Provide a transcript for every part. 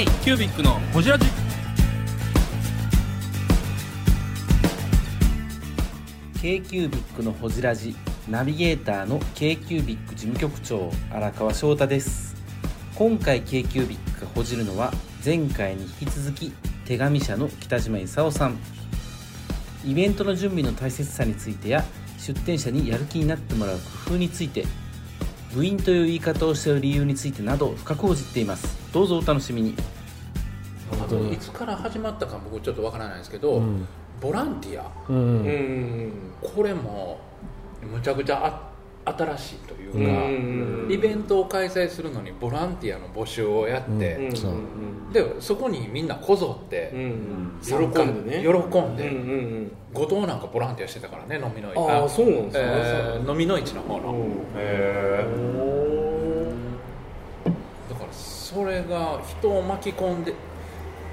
K キュービックのホジラジ。K q b i c のほじラジ。ナビゲーターの k q b i c 事務局長荒川翔太です。今回 k q b i c がほじるのは前回に引き続き手紙社の北島勲さん。イベントの準備の大切さについてや出店者にやる気になってもらう工夫について部員という言い方をしている理由についてなど深くほじっています。どうぞお楽しみに。あといつから始まったか僕ちょっとわからないですけど、ボランティア、うん。これもむちゃくちゃあ新しいというか、うん。イベントを開催するのにボランティアの募集をやって、うん。そうでそこにみんなこぞってうん。喜んでね。喜んで、うんうん後藤なんかボランティアしてたからね飲みの市あうなんですねえー飲みの市の方の、だからそれが人を巻き込んで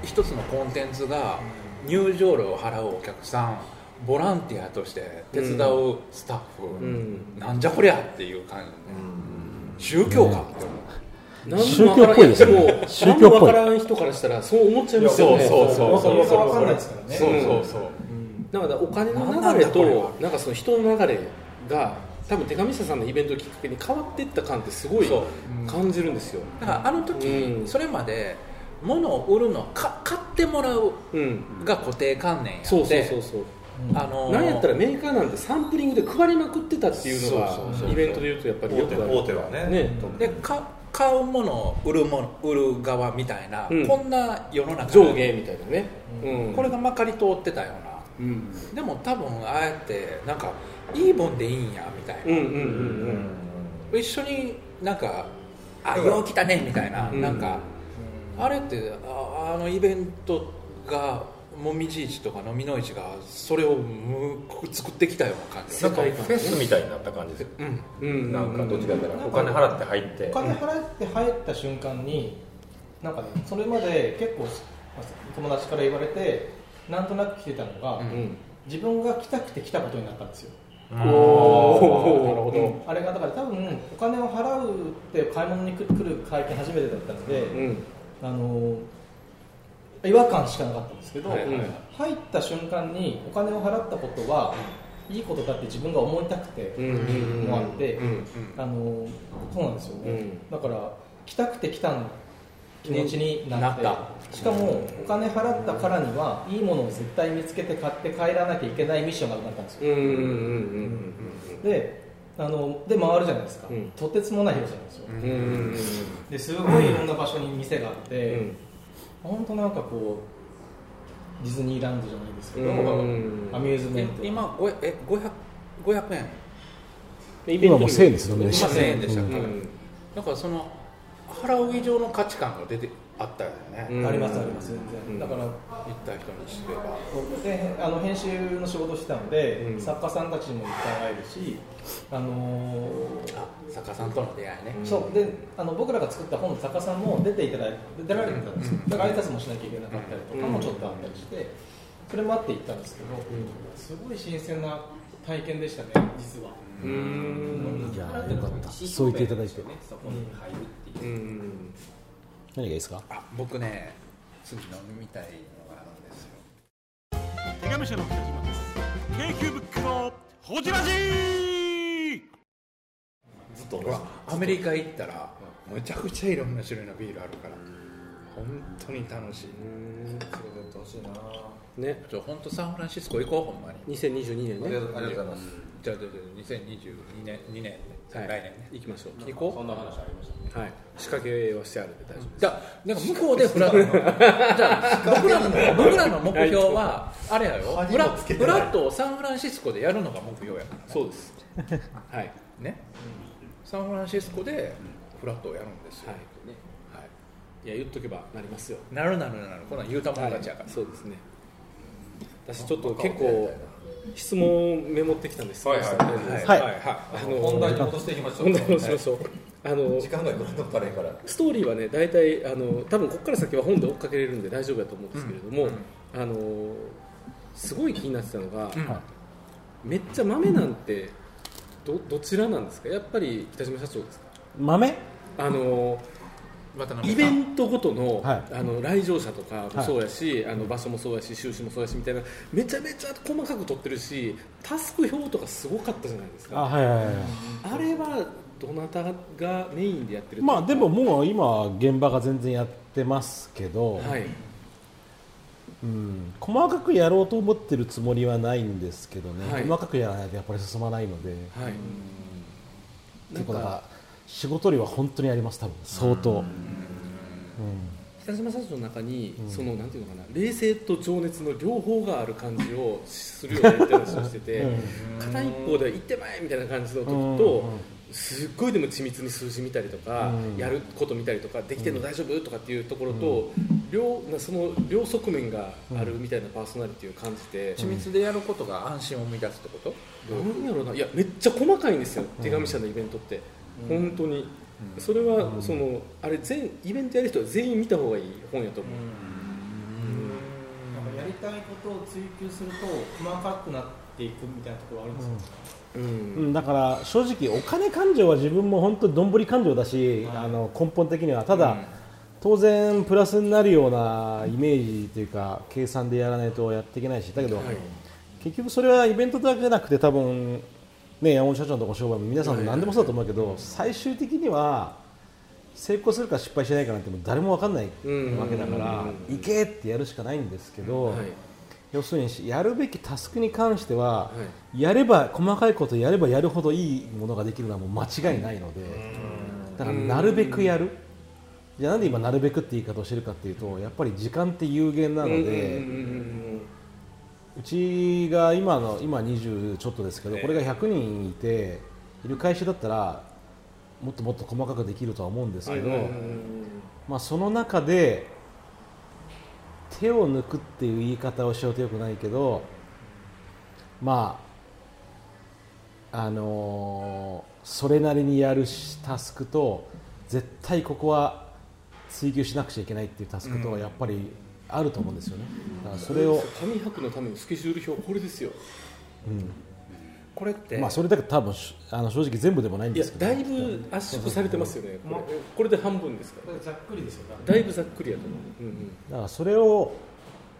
一つのコンテンツが入場料を払うお客さんボランティアとして手伝うスタッフ、うん。なんじゃこりゃっていう感じ。で、宗教かって思う。何宗教っぽいですね。もう宗教っぽい。何もわからん人からしたらそう思っちゃいますよね。そうそうそう。そうよくわかんないですからね。そうそうそう、だからお金の流れとなんかその人の流れが多分手紙社さんのイベントをきっかけに変わっていった感ってすごい感じるんですよ、だからあの時、うん。それまで物を売るのか買ってもらううん、が固定観念やって。そうそうそうそう。あのーなんやったらメーカーなんてサンプリングで配りまくってたっていうのがそうそうそうイベントでいうとやっぱりよくある。大手はね。ね。でか買うものを売るもの売る側みたいな、うん。こんな世の中上下みたいなね、うん、これがまかり通ってたような。うん。でも多分ああやってなんかいいもんでいいんやみたいな、うんうんうん一緒になんか「あよう来たね」みたいな、うん。なんか、あれってああのイベントがもみじ市とか飲みの市がそれをむ作ってきたような感じ。なんかフェスみたいになった感じですよ、うんうんうんなんかどっちかというとお金払って入って。お金払って入った瞬間になんかねそれまで結構友達から言われてなんとなく来てたのが、うん。自分が来たくて来たことになったんですよ。おおなるほどあれがだから多分お金を払うって買い物に来る会見初めてだったので、うんあの違和感しかなかったんですけど、はいはい。はい入った瞬間にお金を払ったことはいいことだって自分が思いたくてうん。うん。うん。もあって、そうなんですよね、うん。だから来たくて来た気持ちになって、なったしかもお金払ったからにはいいものを絶対見つけて買って帰らなきゃいけないミッションが生まれたんですよ、うん。うん。うん。うん。であので回るじゃないですか、うん。とてつもない広さなんですよ、うん。うんうんですごいいろんな場所に店があって、うん。本当なんかこうディズニーランドじゃないですけど、うん。アミューズメント。今ごえ500 500円今もう1000円ですよね。今1000円でしたっけ、うん。だからその払う以上の価値観が出てあったよね、うん。ありますあります全然、うん。だから行った人にすれば。であの編集の仕事してたので、うん。作家さんたちにもいっぱい会えるし、あのーあ作家さんとの出会いね、そう。であの僕らが作った本の作家さんも出ていただい出られてたんですよ、だから挨拶もしなきゃいけなかったりとかもちょっとあったりして、それもあって行ったんですけど、すごい新鮮な体験でしたね、実は。うん。いやよかった。そう言っていただいて。うん何がいいですか？あ僕ね次飲みたいのがあるんですよ。手紙社の北島です。のホジラジ！ずっとほらアメリカ行ったらむちゃくちゃいろんな種類のビールあるから本当に楽しい。連れてってほしいな。ね。ちょ本当サンフランシスコ行こうほんまに。2022年ね。ありがとうございます。じゃあじゃあじゃあ2022年2年ね、はい。来年ね。行きましょう。行こう。そんな話ありましたはい。仕掛けはしてあるんで大丈夫じゃあなんか向こうでフラ じゃあ僕らの僕らの目標は あれやよフラフラットをサンフランシスコでやるのが目標やから。そうです。はい。ね、サンフランシスコでフラットをやるんですよ、はいいや言っとけばなりますよ。なるなるなる。こんなん言うたもん勝ちやから、そうですね。私ちょっと結構質問をメモってきたんですはいはい。はい。はい。はい。あの本題に戻していきましょう。本題に戻しましょう。あの時間がどんどん足れんから。ストーリーはね大体あの多分ここから先は本で追っかけれるんで大丈夫だと思うんですけれども、あのすごい気になってたのが、めっちゃ豆なんてどどちらなんですか？やっぱり北島社長ですか？豆？あのイベントごとの,、はい。あの来場者とかもそうやし、あの場所もそうやし収支もそうやしみたいなめちゃめちゃ細かく取ってるしタスク表とかすごかったじゃないですあかはいはいはい。あれはどなたがメインでやってるまあでももう今現場が全然やってますけど、はい。うん、細かくやろうと思ってるつもりはないんですけどね、はい。細かくやらないとやっぱり進まないので、はい。なんか結構だから仕事量は本当にあります多分相当、北島社長の中に、そのなんていうのかな冷静と情熱の両方がある感じをするよねって話をしてて、片一方では行ってまえみたいな感じの時と、うん。すっごいでも緻密に数字見たりとか、うん。やること見たりとかできてるの大丈夫とかっていうところと、両なその両側面があるみたいなパーソナリティを感じて、緻密でやることが安心を生み出すってこと？なんやろうな。いやめっちゃ細かいんですよ、手紙社のイベントって、本当に、それは、そのあれ全イベントやる人は全員見た方がいい本やと思う、なんかやりたいことを追求すると細かくなっていくみたいなところあるんですよ、うん。うん。だから正直お金感情は自分も本当にどんぶり感情だし、あの根本的には。ただ、当然プラスになるようなイメージというか計算でやらないとやっていけないし。だけど、はい。結局それはイベントだけじゃなくて多分ね山本社長のとこ商売も皆さんも何でもそうだと思うけど、最終的には成功するか失敗しないかなんてもう誰も分かんないうん。わけだから、うん。行けってやるしかないんですけど、はい。要するにやるべきタスクに関しては、はやれば細かいことやればやるほどいいものができるのはもう間違いないのでだからなるべくやる。じゃあなんで今なるべくって言い方をしてるかっていうとやっぱり時間って有限なので、うんうんうんうんうちが今の今20ちょっとですけど、これが100人いている会社だったらもっともっと細かくできるとは思うんですけど、うんうんうんまあ、その中で手を抜くっていう言い方をしようとよくないけどまああのーそれなりにやるしタスクと絶対ここは追求しなくちゃいけないっていうタスクとはやっぱりあると思うんですよね。だからそれを、紙博のためのスケジュール表これですよ。これって、まあ、それだけ多分しあの正直全部でもないんですけど。だいぶ圧縮されてますよね。これこれで半分ですかこれざっくりですよ。だいぶざっくりやと思う、うんうん。だからそれを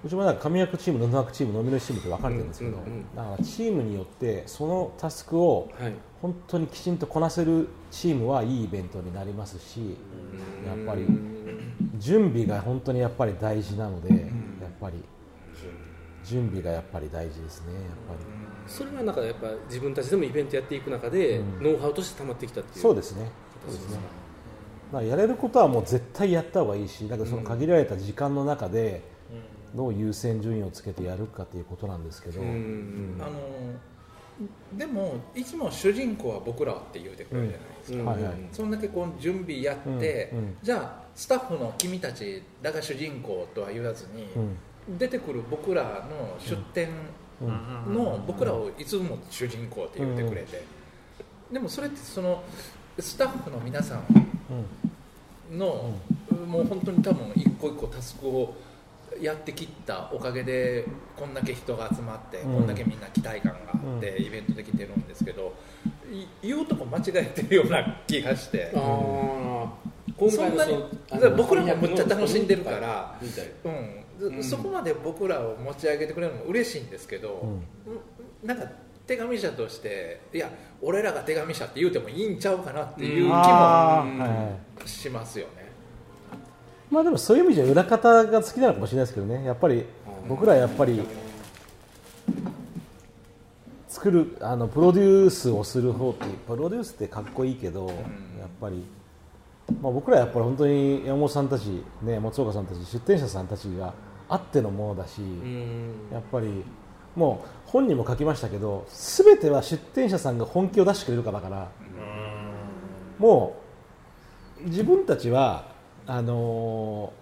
うちもなんか紙役チーム、布役チーム、飲みのチームって分かれてるんですけど、うんうんうんだからチームによってそのタスクをはい。本当にきちんとこなせるチームはいいイベントになりますし、やっぱり準備が本当にやっぱり大事なので、やっぱり。準備がやっぱり大事ですね、やっぱり。それはなんかやっぱ自分たちでもイベントやっていく中で、うん。ノウハウとして溜まってきたっていう。そうですね。そうですね。だからやれることはもう絶対やった方がいいし、だけどその限られた時間の中でどう優先順位をつけてやるかということなんですけど、うんうんあのでもいつも主人公は僕らって言うてくれるじゃないですか、うん。はいはい。そんだけこう準備やって、じゃあスタッフの君たちらが主人公とは言わずに、出てくる僕らの出展の僕らをいつも主人公って言ってくれて、でもそれってそのスタッフの皆さんの、もう本当に多分一個一個タスクをやってきったおかげでこんだけ人が集まって、うん。こんだけみんな期待感があって、イベントできてるんですけどい言うとこ間違えてるような気がして。そんなに僕らもむっちゃ楽しんでるからうん。うん。そこまで僕らを持ち上げてくれるのも嬉しいんですけど、うんなんか手紙者としていや俺らが手紙者って言うてもいいんちゃうかなっていう気もしますよね、まあでもそういう意味じゃ裏方が好きなのかもしれないですけどね。やっぱり僕らやっぱり作るあのプロデュースをする方ってプロデュースってかっこいいけど、やっぱり、まあ、僕らやっぱり本当に山本さんたち、ね、松岡さんたち出店者さんたちがあってのものだし、うん。やっぱりもう本にも書きましたけど全ては出店者さんが本気を出してくれるからだからもう自分たちはあの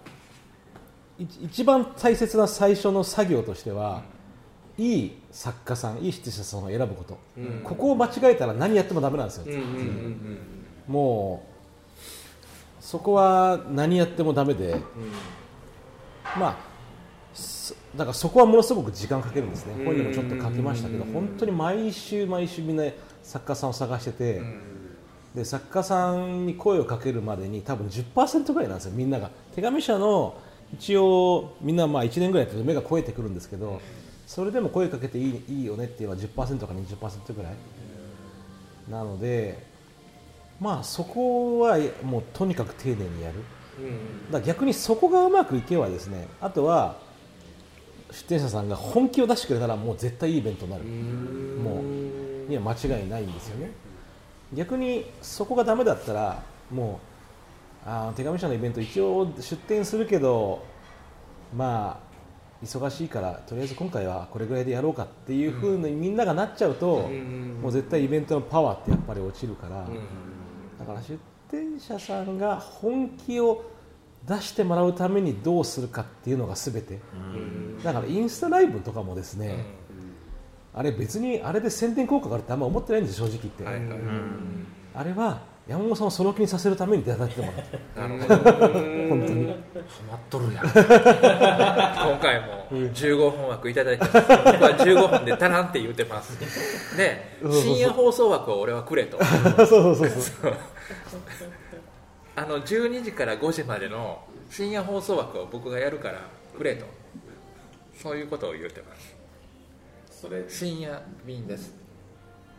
ーい一番大切な最初の作業としてはいい作家さんいい出店者さんを選ぶこと、うんここを間違えたら何やってもダメなんですよ、うんうんうんもうそこは何やってもダメで、まあそだからそこはものすごく時間かけるんですね、本にもちょっと書きましたけど、本当に毎週毎週みんな作家さんを探してて、で作家さんに声をかけるまでに多分10%ぐらいなんですよ。みんなが。手紙社の一応みんなまあ1年ぐらいやって目が超えてくるんですけどそれでも声かけていいいいよねっていうのは10%か20%ぐらい。なのでまあそこはもうとにかく丁寧にやる。だから逆にそこがうまくいけばですねあとは出店者さんが本気を出してくれたらもう絶対いいイベントになる。もうには間違いないんですよね。逆にそこがダメだったらもうあー手紙社のイベント一応出店するけどまあ忙しいからとりあえず今回はこれぐらいでやろうかっていうふうにみんながなっちゃうと、もう絶対イベントのパワーってやっぱり落ちるから、だから出店者さんが本気を出してもらうためにどうするかっていうのが全て、だからインスタライブとかもですね、あれ別にあれで宣伝効果があるってあんま思ってないんです正直言って、あれは山本さんをその気にさせるために出たってもらってなるほど。本当に。ハマっとるやん。今回も15分枠いただいて僕は15分で足らんって言ってます。で深夜放送枠を俺はくれと。そうそうそう。そうあの12時から5時までの深夜放送枠を僕がやるからくれと。そういうことを言ってます。それ。深夜便です。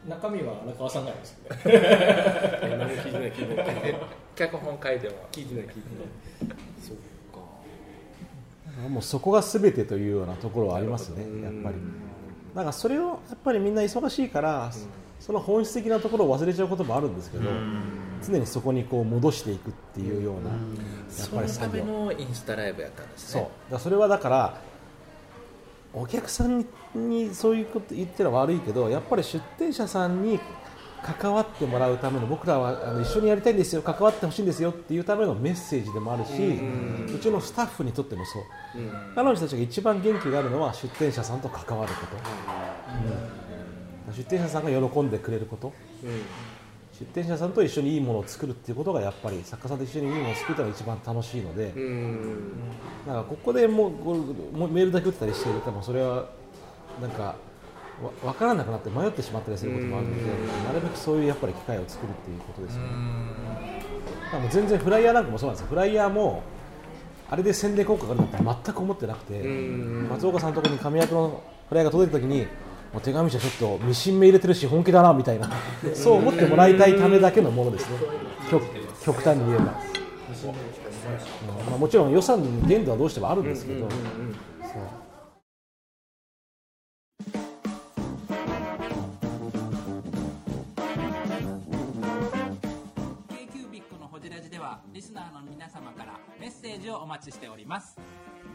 中身は荒川さんがです 何？も聞いてない聞いてない。脚本書いても。聞いてない聞いてない。そっか。もうそこが全てというようなところはありますねやっぱり。だからそれをやっぱりみんな忙しいから、その本質的なところを忘れちゃうこともあるんですけど、常にそこにこう戻していくっていうような、やっそのたぱり作業。めのインスタライブやったんですそう。ねだそれはだからお客さんにそういうこと言ってるのは悪いけどやっぱり出店者さんに関わってもらうための僕らはあの一緒にやりたいんですよ関わってほしいんですよっていうためのメッセージでもあるしうちのスタッフにとってもそう。彼女たちが一番元気があるのは出店者さんと関わること、うん。出店者さんが喜んでくれること、出店者さんと一緒にいいものを作るっていうことがやっぱり作家さんと一緒にいいものを作るのが一番楽しいので、なんかここでもうこうもうメールだけ打ったりしてるとそれはなんかわ分からなくなって迷ってしまったりすることもあるので、なるべくそういうやっぱり機会を作るっていうことですよね。だもう全然フライヤーなんかもそうなんですよ。フライヤーもあれで宣伝効果があるなんて全く思ってなくて、松岡さんのところに紙役のフライヤーが届いた時に。もう手紙じゃちょっとミシン目入れてるし本気だなみたいな。そう思ってもらいたいためだけのものですね。極極端に言えば、うん。まあ、もちろん予算の限度はどうしてもあるんですけど、リスナーの皆様からメッセージをお待ちしております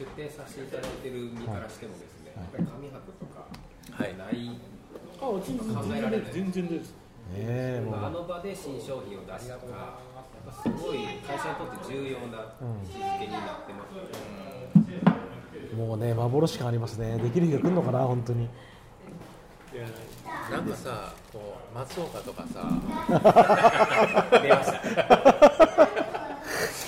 出店させていただいてる身からしてもですね、やっぱり紙箔とかはい。ない、あうち考えられない。全然ですね。えもう。あの場で新商品を出すとか、やっぱすごい会社にとって重要な位置づけになってます、もうね幻感ありますね。できる日が来るのかな本当に。なんかさこう松岡とかさ急言うてみた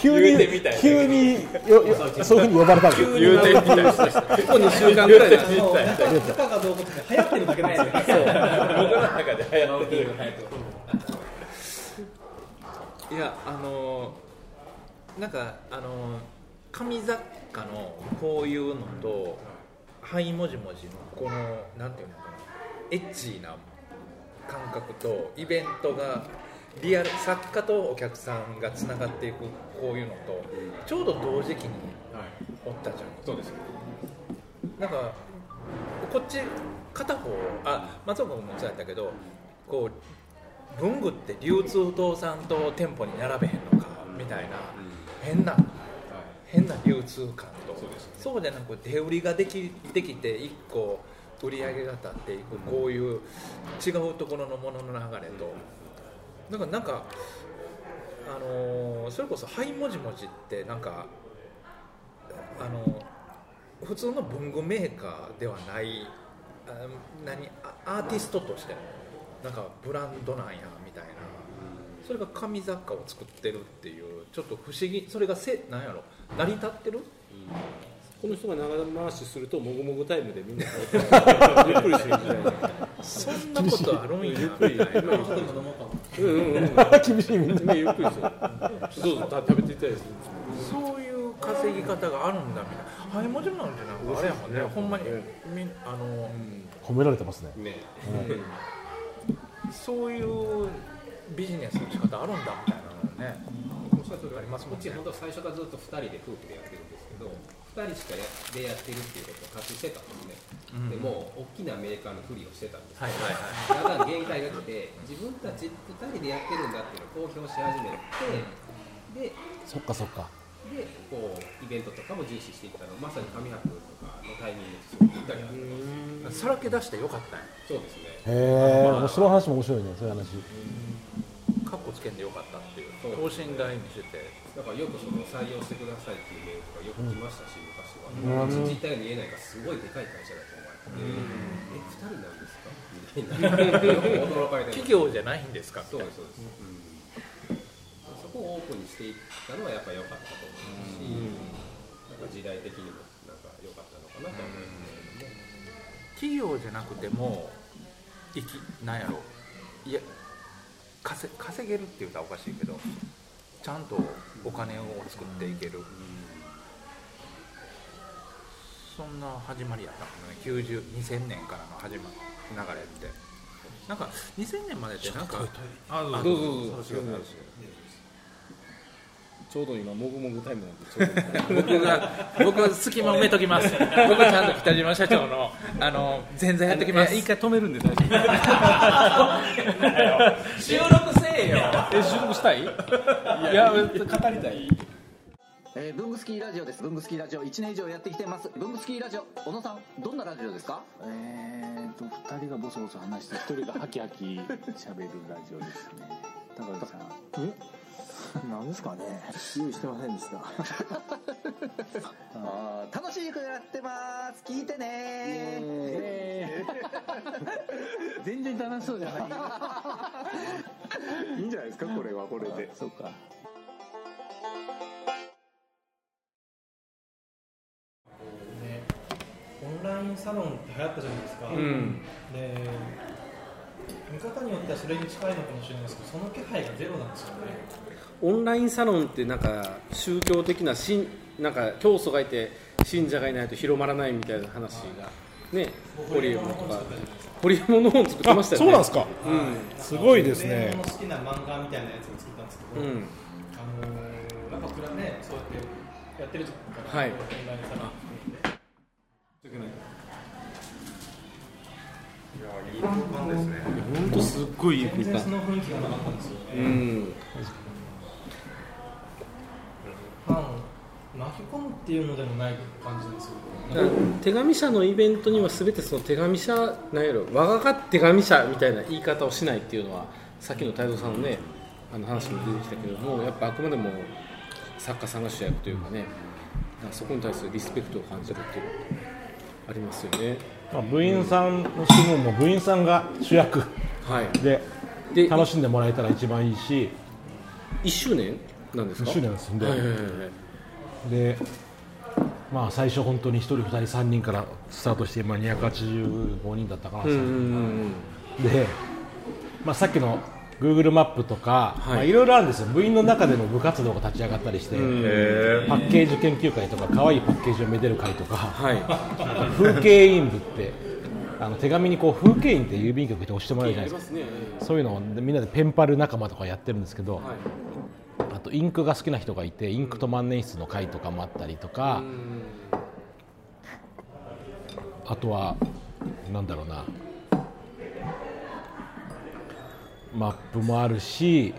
いに急によよそういうふうに呼ばれたんですよ言うてみたい。ここ2週間ぐらいだそう来たかどうか流行ってるだけなんですよ僕の中で流行ってるいやあのーなんかあのー紙雑貨のこういうのとはいもじもじのこのなんていうのかなエッチーな感覚とイベントがリアル作家とお客さんがつながっていくこういうのとちょうど同時期におったじゃん、そうですなんかこっち片方あ松岡君もそうやったけどこう文具って流通堂さんと店舗に並べへんのかみたいな変な変な流通感と。そうじゃなく手売りができできて1個売り上げが立っていくこういう違うところのものの流れとだからなんかあのーそれこそ「はいもじもじ」ってなんかあの普通の文具メーカーではないあ何あアーティストとしてのなんかブランドなんやみたいな。それが紙雑貨を作ってるっていうちょっと不思議それがせなんやろ成り立ってる？この人が長回しするともぐもぐタイムでみんなゆ っくりするみたいなそんなことあるんやゆっくりみたいなうん。うん。うん。厳しいみん。なゆっくりするどうぞ食べていったりすそういう稼ぎ方があるん。だみたいなはいもちろん。なん。てなん。かあれやもん。ねほん。まにみあの、褒められてますねねそういうビジネスの仕方あるん。だみたいなのねありますもん。ねうち本当最初からずっと2人で夫婦でやってるん。ですけど2人しかやでやってるっていうことを隠してたんですね、うん。でもう大きなメーカーのふりをしてたんです。はいはいだんだん限界が来て自分たち2人でやってるんだっていうのを公表し始めてでそっかそっか。でこうイベントとかも重視していったの。まさに紙博とかのタイミングですごったりだったさらけ出してよかったんや。そうですね。へえその話も面白いねそういう話。カッコつけんでよかったっていう。等身大にしててだからよくその採用してくださいっていうメールとかよく来ましたし、昔は、実態が見えないからすごいでかい会社だと思われて、え2人なんですか？みたいな。驚かれて企業じゃないんですか？そうですそうです、うん。そこをオープンにしていったのはやっぱ良かったと思いますし、なんか時代的にもなんか良かったのかなと思いますけれども、企業じゃなくても生きなんやろ。いや稼稼げるって言うたらおかしいけどちゃんとお金を作っていける、そんな始まりやったもんね90 2000年からの始ま流れって。なんか2000年までってなんかあどうぞ。どうぞ。ちょうど今もぐもぐタイムなんで僕が僕は隙間埋めときます。僕はちゃんと北島社長のあの全然やってきます。一回止めるんで大丈収録せえよ夫え収録したい？いや語りたいえー、ブングスキーラジオです。ブングスキーラジオ1年以上やってきてます。ブングスキーラジオ、小野さん、どんなラジオですか？えーと、二人がボソボソ話して、一人がハキハキ喋るラジオですね。高橋さん。え？何ですかね用意してませんでした。あー楽しくやってます。聞いてね 全然楽しそうじゃない。いいんじゃないですかこれはこれで。そうか。オンラインサロンって流行ったじゃないですか、うんで見方によってはそれに近いのかもしれないですけどその気配がゼロなんですよね。オンラインサロンってなんか宗教的な信なんか教祖がいて信者がいないと広まらないみたいな話がねホリエモンとか。ホリエモンの本作ってましたよね。あそうなんですか。うん。すごいですね。ホリエモンの好きな漫画みたいなやつを作ったんですけど、うん。あのー、なんかこれはねそうやってやってる時から、はい。オンラインサロン含めていい空間ですね。本当すっごいいい空全然そ間の雰囲気がなかったんですよね、うん。ファン巻き込むっていうのでもない感じですよ手紙社のイベントには全てその手紙社なんやろ我がが手紙社みたいな言い方をしないっていうのはさっきの太蔵さんのねあの話も出てきたけどもやっぱあくまでも作家さんが主役というかねそこに対するリスペクトを感じるっていうのはありますよねまあ、部員さんの質問も部員さんが主役はい。でで楽しんでもらえたら一番いいし。1周年なんですか？1周年ですんで、はいはいはいはい。でまあ最初本当に1人2人3人からスタートして今285人だったかな、うんうんうん。で、まあ、さっきの Google マップとか、はい。まあ、いろいろあるんですよ。部員の中での部活動が立ち上がったりして、うんパッケージ研究会とか可愛いパッケージをめでる会とか、はい。あと風景印部ってあの手紙にこう風景印って郵便局で押してもらえるじゃないですか。ね。そういうのをみんなでペンパル仲間とかやってるんですけど、はい。あとインクが好きな人がいてインクと万年筆の会とかもあったりとか、あとはなんだろうなマップもあるし、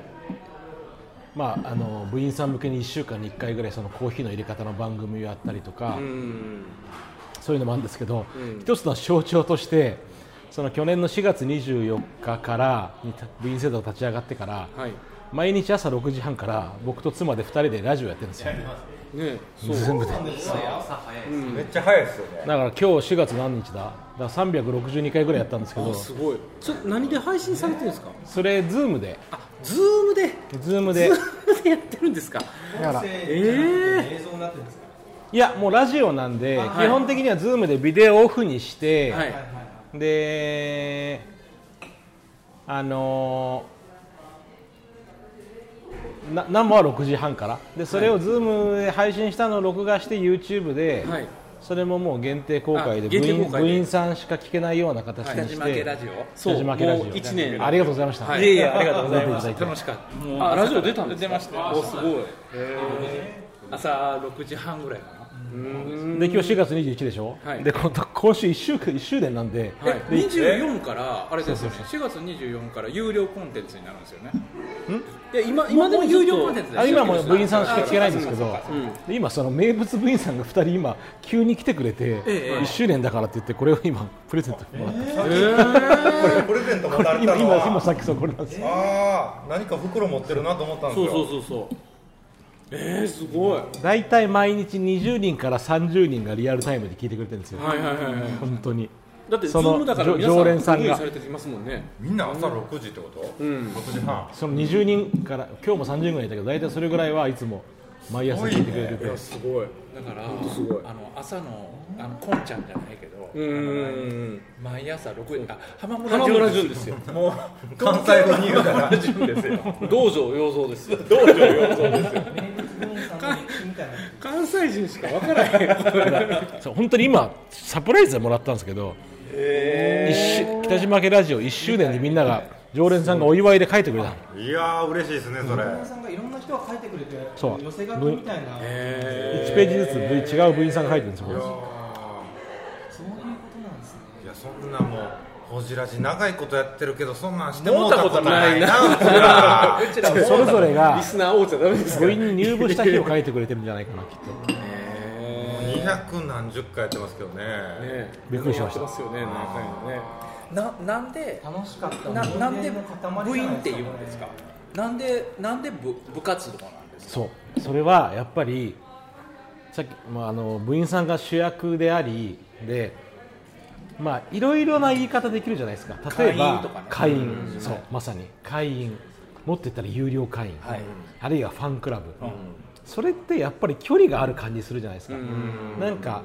まあ、あの部員さん向けに1週間に1回ぐらいそのコーヒーの入れ方の番組をやったりとか、うん。そういうのもあるんですけど、うん。一つの象徴としてその去年の4月24日からに部員制度が立ち上がってから、はい毎日朝6時半から僕と妻で2人でラジオやってるんですよ、ね。そう。全部で。うん。めっちゃ早いですよね。だから今日4月何日だ？だから362回ぐらいやったんですけどあすごい。それ何で配信されてるんですか？それズームで。ズームで？ズームで。ズームでやってるんですか？だから。え映像になってるんですか？いやもうラジオなんで、はい。基本的にはズームでビデオオフにして、はいであのーな生は6時半から。でそれをズームで配信したのを録画して YouTube で、はい。それももう限定公開であ部員限定公開で。部員さんしか聞けないような形にして北島家ラジオ。北島家ラジオもう一年。ありがとうございました、はい。いえいえありがとうございます。楽しかった。もうあラジオ出たんですか？出ましたおすごい。朝6時半ぐらいかなで今日4月21でしょ、はい。で今度今週1週1周年なんで、はい。で24からあれですよね。4月24から有料コンテンツになるんですよね。いや今今でも有料コンテンツであ今もう部員さんしか聞けないんですけど、うんで今その名物部員さんが2人今急に来てくれて、ええ1周年だからって言ってこれを今プレゼントもらって、これプレゼントもらった今の今今はさっきそうこれなんですよ。ああ何か袋持ってるなと思ったんですよ。そうそうそうそうえー、すごい。大体毎日20人から30人がリアルタイムで聞いてくれてるんですよ、はいはいはいはい。本当に。だってズそのームだから常皆さん常連さんがログインされてきますもんね。みんな朝6時ってこと、うん。6時半。その20人から今日も30人ぐらいいたけど大体それぐらいはいつも毎朝聞いてくれてて、いやすごい。だからすごい。あの朝のあのこんちゃんじゃないけどうん。うんうんあの毎朝6時あ浜村浜村淳淳ですよ。もう関西弁に言うから。浜村淳ですよ。道場洋蔵ですよ。道場洋蔵ですよ関西人しか分からへん。そう本当に今サプライズでもらったんですけど、一周北島家ラジオ1周年でみんなが常連さんがお祝いで書いてくれた。のいやー嬉しいですねそれ、皆さんがいろんな人が書いてくれてそう。寄せ書きみたいな。1ページずつ部員違う部員さんが書いてるんですよ。そういうことなんですね。いやそんなもうほじらじ長いことやってるけどそんなんしてもうたここととな。いいならうちらもそれぞれがリスナー王ちゃダメですか部員に入部した日を書いてくれてるんじゃないかなきっと。200何十回やってますけどね。ねびっくりしました。やってますよね何回もね。ななんで楽しかったななんで部員っていうんですかなんでなんで部部活動なんですか？そう。それはやっぱりさっき、まあ、あの部員さんが主役でありでまあいろいろな言い方できるじゃないですか。例えば会員そうまさに。会員。もっと言ったら有料会員、はい。あるいはファンクラブ、それってやっぱり距離がある感じするじゃないですか、ん。なんか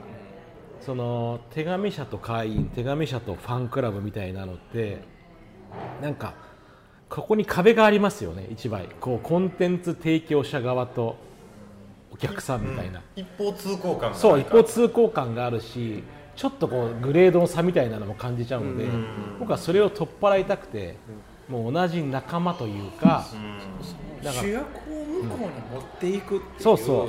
その手紙社と会員手紙社とファンクラブみたいなのってなんかここに壁がありますよね一枚。こうコンテンツ提供者側とお客さんみたいな、一方通行感がそう一方通行感があるしちょっとこうグレードの差みたいなのも感じちゃうので、僕はそれを取っ払いたくてもう同じ仲間というか、だから主役を向こうに持っていくっていう、そうそう、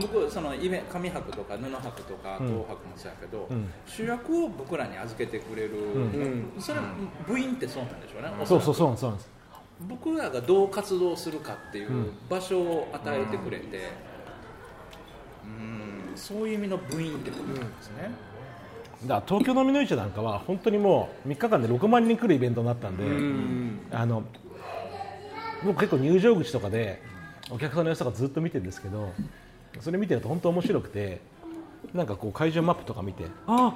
向こうそのイベ紙箔とか布箔とかうん。銅箔もそうやけど、うん。主役を僕らに預けてくれる、ん。それ部員ってそうなんでしょうね、おそうそらく。そうそうなんです僕らがどう活動するかっていううん。場所を与えてくれて、うん。そういう意味の部員ってことなんですね、だ東京飲みの市なんかは本当にもう3日間で6万人来るイベントになったんで、あの僕結構入場口とかでお客さんの様子とかずっと見てるんですけどそれ見てると本当面白くてなんかこう会場マップとか見てあ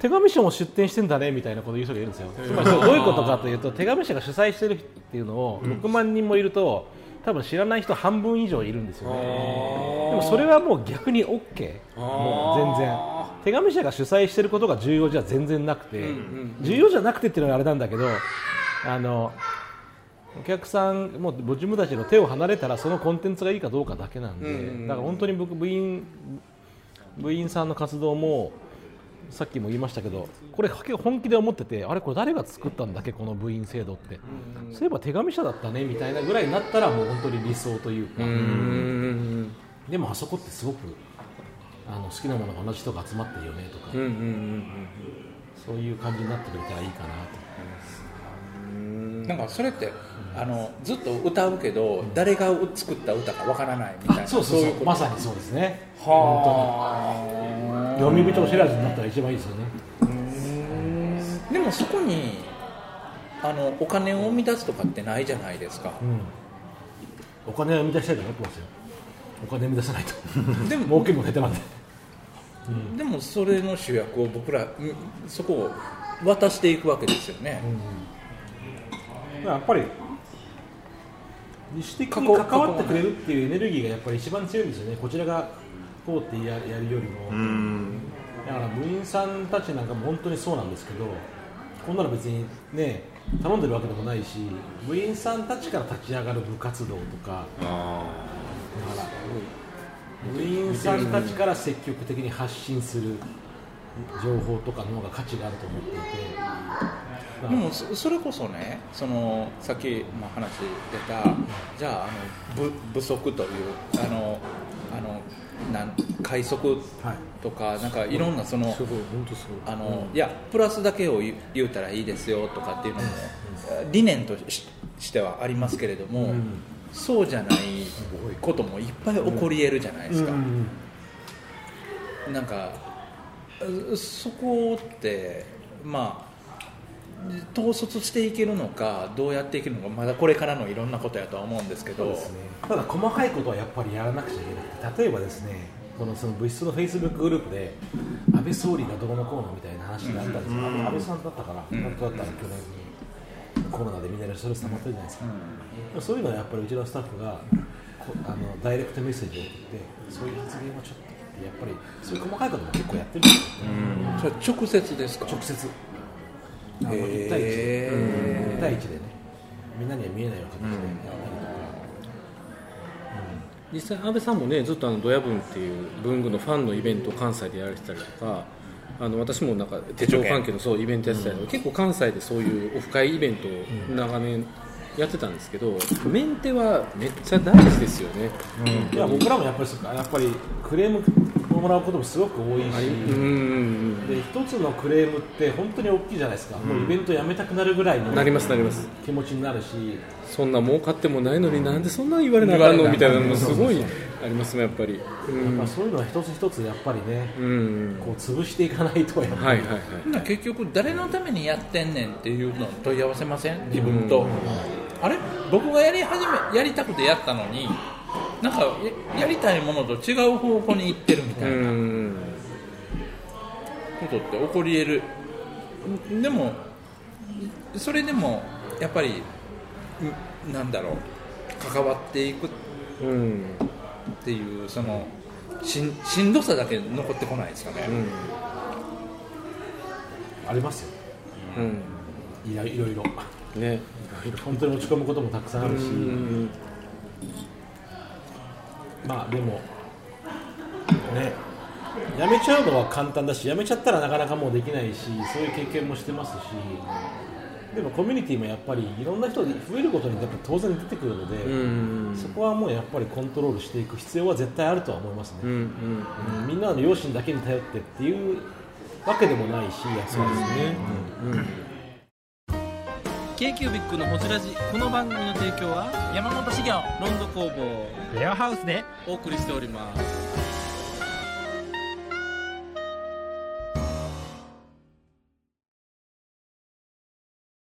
手紙社も出店してんだねみたいなこと言う人がいるんですよ。つまりどういうことかというと手紙社が主催してるっていうのを6万人もいると多分知らない人半分以上いるんですよね。でもそれはもう逆に OK もう全然手紙社が主催してることが重要じゃ全然なくて、重要じゃなくてっていうのはあれなんだけどあのお客さんもう自分たちの手を離れたらそのコンテンツがいいかどうかだけなんで、だから本当に僕部員部員さんの活動もさっきも言いましたけどこれ本気で思っててあれこれ誰が作ったんだっけこの部員制度って、そういえば手紙社だったねみたいなぐらいになったらもう本当に理想というか、でもあそこってすごくあの好きなものが同じ人が集まってるよねとか、そういう感じになってくれたらいいかなと。なんかそれってあのずっと歌うけど、誰が作った歌かわからないみたいな。そうそうそう。まさにそうですね。は読み人知らずになったら一番いいですよね。でもそこにあのお金を生み出すとかってないじゃないですか、お金を生み出したいと思ってますよお金生み出さないと。で も儲けも下手なんで。でもそれの主役を僕らんそこを渡していくわけですよね、やっぱり自主的に関わってくれるっていうエネルギーがやっぱり一番強いんですよね。こちらがこうってややるよりも。だから部員さんたちなんかも本当にそうなんですけどこんなの別にね頼んでるわけでもないし部員さんたちから立ち上がる部活動とかだから部員さん。たちから積極的に発信する情報とかの方が価値があると思っていてでもそそれこそねそのさっきまあ話出たじゃああの部不足というあのあのなん快速とか、なんかいろんなそのあの、いやプラスだけを言う言うたらいいですよとかっていうのも、理念とししてはありますけれども、そうじゃないこともいっぱい起こり得るじゃないですか、なんかうそこってまあ統率していけるのかどうやっていけるのかまだこれからのいろんなことやとは思うんですけど。ただ細かいことはやっぱりやらなくちゃいけなくて例えばですねこのその物質のフェイスブックグループで安倍総理がどうのこうのみたいな話があったんですよ、うん。安倍さんだったから、うん。本当だったら去年にコロナでみんなでストレス溜まってるじゃないですか、そういうのはやっぱりうちのスタッフがこあのダイレクトメッセージを送ってそういう発言はちょっとやっぱりそういう細かいことも結構やってるんですよ、それ直接ですか？直接。あのへー1対1で。1対1でね。みんなには見えないような形でやったりとか、実際安倍さんもねずっとあのドヤ文っていう文具のファンのイベントを関西でやられてたりとかあの私もなんか手帳関係のそうイベントやってたりとか、結構関西でそういうオフ会イベントを長年やってたんですけどメンテはめっちゃ大事ですよね、いや僕らもやっぱりやっぱりクレームをもらうこともすごく多いし、うん。で一つのクレームって本当に大きいじゃないですか、もうイベントやめたくなるぐらいのなりますなります。気持ちになるし、そんな儲かってもないのになんでそんな言われなあかんのみたいなのもすごいありますねやっぱり、うん。やっぱそういうのは一つ一つやっぱりね、うんこう潰していかないとやっぱり、はいはいはい。結局誰のためにやってんねんっていうのを問い合わせません？自分と、あれ？僕がやり始めやりたくてやったのになんかややりたいものと違う方向に行ってるみたいな。ことって起こり得る。でもそれでもやっぱりんなんだろう。関わっていくっていうそのしんしんどさだけ残ってこないですかね、ありますよ、いろいろ。いろね本当に落ち込むこともたくさんあるし、うん。まあでもね。やめちゃうのは簡単だしやめちゃったらなかなかもうできないしそういう経験もしてますしでもコミュニティもやっぱりいろんな人が増えることにやっぱ当然出てくるので、うん。そこはもうやっぱりコントロールしていく必要は絶対あるとは思いますね、うんうんうん。みんなの両親だけに頼ってっていうわけでもないしやっぱりね、うん k q b i c のほじラジこの番組の提供は山本資源ロンド工房レアハウスでお送りしております